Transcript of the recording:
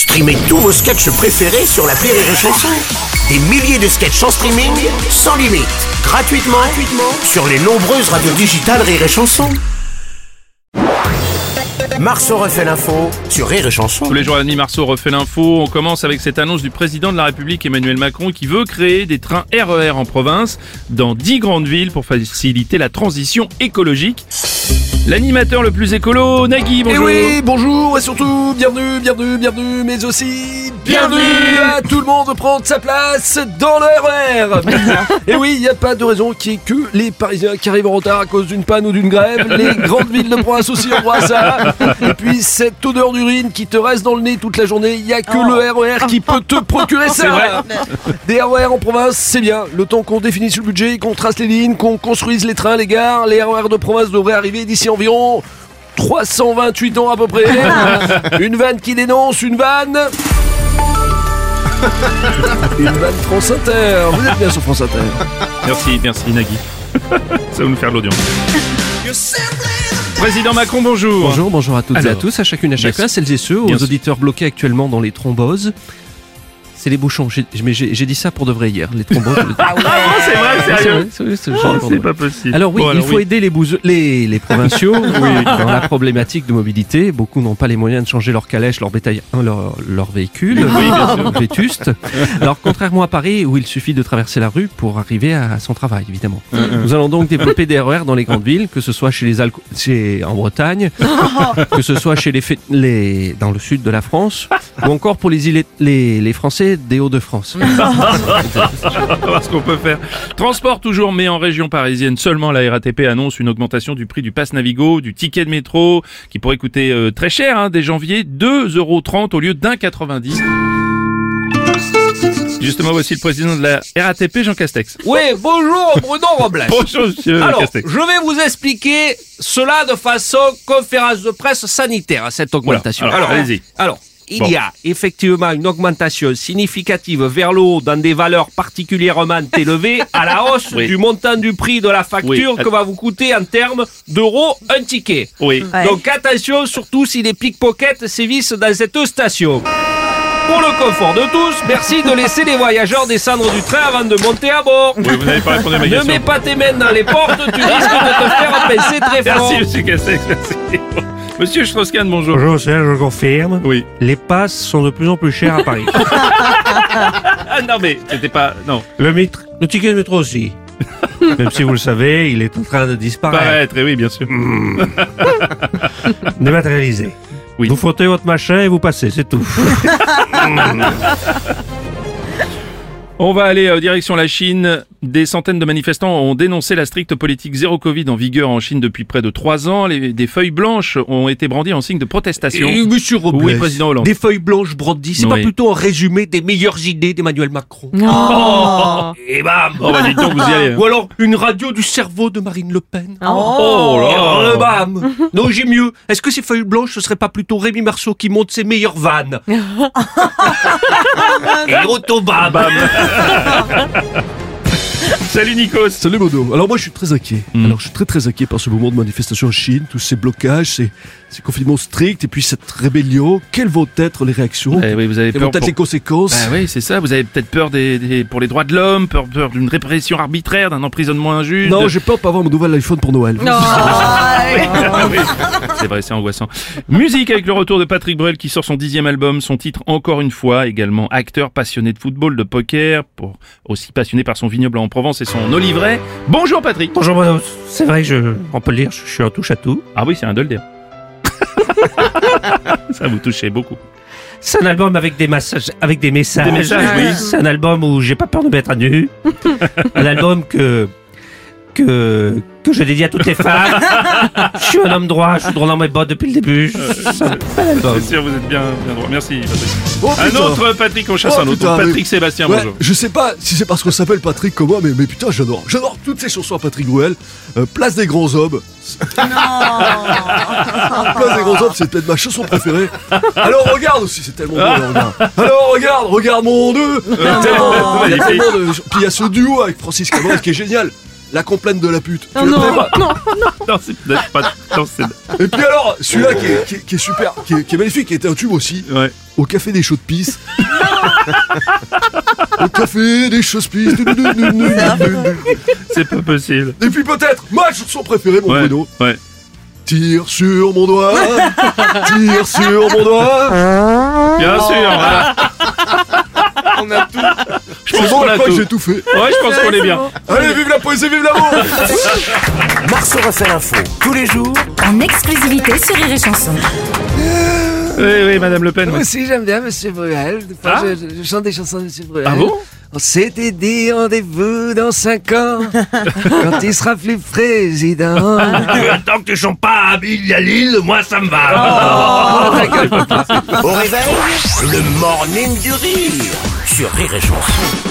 Streamez tous vos sketchs préférés sur la Rire et Chanson. Des milliers de sketchs en streaming, sans limite, gratuitement, gratuitement sur les nombreuses radios digitales Rire et Chanson. Marceau refait l'info sur Rire et Chanson. Tous les jours à la nuit, Marceau refait l'info. On commence avec cette annonce du président de la République Emmanuel Macron qui veut créer des trains RER en province dans 10 grandes villes pour faciliter la transition écologique. L'animateur le plus écolo, Nagui, Et bonjour. Eh oui, bonjour et surtout bienvenue, bienvenue, bienvenue, mais aussi bienvenue, à tout le monde de prendre sa place dans le RER. et oui, il n'y a pas de raison qu'il n'y ait que les Parisiens qui arrivent en retard à cause d'une panne ou d'une grève. Les grandes villes de province aussi ont droit à ça. Et puis cette odeur d'urine qui te reste dans le nez toute la journée, il n'y a que le RER qui peut te procurer ça. Vrai. Des RER en province, c'est bien. Le temps qu'on définisse le budget, qu'on trace les lignes, qu'on construise les trains, les gares, les RER de province devraient arriver d'ici environ 328 ans à peu près. une vanne qui dénonce une vanne. Une vanne France Inter. Vous êtes bien sur France Inter. Merci, merci Nagui. Ça va nous faire de l'audience. Président Macron, bonjour. Bonjour, bonjour à toutes et à tous, à chacune et à chacun, celles et ceux, aux auditeurs bloqués actuellement dans les thromboses. C'est les bouchons. J'ai- Mais j'ai j'ai dit ça pour de vrai hier, les thromboses. Ah bon, c'est vrai, sérieux c'est Oh, pas possible. Alors oui, Bon, il faut aider les, les, les provinciaux dans la problématique de mobilité. Beaucoup n'ont pas les moyens de changer leur calèche, leur bétail, hein, leur, leur véhicule, vétuste. Alors contrairement à Paris, où il suffit de traverser la rue pour arriver à son travail, évidemment. Nous allons donc développer des RER dans les grandes villes, que ce soit chez les alco- chez, en Bretagne, que ce soit chez les, les dans le sud de la France, ou encore pour les, îles, les, les Français des Hauts-de-France. On va voir ce qu'on peut faire. Transport toujours, mais en région parisienne seulement, la RATP annonce une augmentation du prix du pass Navigo, du ticket de métro, qui pourrait coûter euh, très cher hein, dès janvier, 2,30€ au lieu d'un 90. Justement, voici le président de la RATP, Jean Castex. Oui, bonjour Bruno Robles. Bonjour, monsieur Alors, Castex. je vais vous expliquer cela de façon conférence de presse sanitaire, cette augmentation. alors, allez-y. alors, il Bon. y a effectivement une augmentation significative vers le haut dans des valeurs particulièrement élevées à la hausse Oui. du montant du prix de la facture Oui. que va vous coûter en termes d'euros un ticket. Oui. Donc attention, surtout si les pickpockets sévissent dans cette station. Pour le confort de tous, merci de laisser les voyageurs descendre du train avant de monter à bord. Oui, vous n'avez pas répondu à ma Ne question. mets pas tes mains dans les portes, tu risques de te faire pincer très fort. Merci, monsieur Castex, merci. Monsieur Strauss-Kahn, bonjour. Je confirme. Oui. Les passes sont de plus en plus chères à Paris. Ah non, mais c'était pas... Non. le, mitre- le ticket de métro aussi. Même si vous le savez, il est en train de disparaître, Paraître, eh oui, bien sûr. dématérialisé. Oui. Vous frottez votre machin et vous passez, c'est tout. On va aller euh, direction la Chine. Des centaines de manifestants ont dénoncé la stricte politique zéro Covid en vigueur en Chine depuis près de trois ans. Les- des feuilles blanches ont été brandies en signe de protestation. Et monsieur Robles, Oui, président Hollande. des feuilles blanches brandies, c'est Oui. pas plutôt un résumé des meilleures idées d'Emmanuel Macron Et bam Oh bah donc, vous y allez. hein. Ou alors une radio du cerveau de Marine Le Pen Oh Et alors, là le bam Non, j'ai mieux. Est-ce que ces feuilles blanches, ce serait pas plutôt Rémi Marceau qui monte ses meilleures vannes? Et Salut Nikos Salut Bono. Alors moi je suis très inquiet. Mm. Alors je suis très très inquiet par ce moment de manifestation en Chine, tous ces blocages, ces, ces confinements stricts et puis cette rébellion. Quelles vont être les réactions? Eh oui, vous avez Quelles peur vont être pour... les conséquences? Ah oui, c'est ça. Vous avez peut-être peur des, des- pour les droits de l'homme, peur, peur d'une répression arbitraire, d'un emprisonnement injuste. Non, j'ai peur de pas avoir mon nouvel iPhone pour Noël. Ah oui. C'est vrai, c'est angoissant. Musique avec le retour de Patrick Bruel qui sort son dixième album, son titre encore une fois, également acteur passionné de football, de poker, pour, aussi passionné par son vignoble en Provence et son olivret. Bonjour Patrick Bonjour. C'est vrai que je, on peut le dire, je, je suis en touche à tout. Ah oui, c'est un de le dire. Ça vous touchez beaucoup. C'est un album avec des massages, avec des messages. Des messages, oui. C'est un album où j'ai pas peur de mettre à nu. un album que, que, que je dédie à toutes les femmes. je suis un homme droit, je suis droit dans mes bottes depuis le début. C'est album. C'est sûr, vous êtes bien, bien droit. Merci Patrick. Oh, Un putain. autre Patrick, on chasse Oh, un autre. putain, Patrick mais- Sébastien, Ouais, bonjour. je sais pas si c'est parce qu'on s'appelle Patrick comme moi, mais, mais putain, j'adore. J'adore toutes ces chansons à Patrick Bruel. Euh, Place des grands hommes. Place des grands hommes, c'est peut-être ma chanson préférée. Alors regarde aussi, c'est tellement beau. alors, regarde. Alors regarde, regarde mon deux. Tellement- il y a magnifique. tellement de- Puis il y a ce duo avec Francis Cabrel qui est génial. La complainte de la pute. Tu le non, pas non, Non, c'est peut-être pas. Non, c'est. Et puis alors, celui-là qui est, qui est- qui est super, qui est, qui est magnifique, qui était un tube aussi, Ouais. au café des chaudes pistes. au café des chaudes pistes. C'est pas possible. Et puis peut-être, ma chanson préférée, mon Ouais. Bruno. Ouais. Tire sur mon doigt, tire sur mon doigt. Bien sûr, voilà. On a tout. Je C'est pense bon, qu'on a tout. j'ai tout fait. Ouais, je pense qu'on est bien. Allez, vive la poésie, vive l'amour Marceau refait l'info tous les jours En exclusivité sur Rire et Chanson. Oui, oui, Madame Le Pen. Moi aussi, j'aime bien Monsieur Bruel. Des fois, Ah. je, je chante des chansons de Monsieur Bruel. Ah bon? On s'était dit rendez-vous dans 5 ans, quand il sera plus président. Tant que tu chantes pas à Bill à Lille, moi ça me va. Au réveil, le morning du rire sur Rire.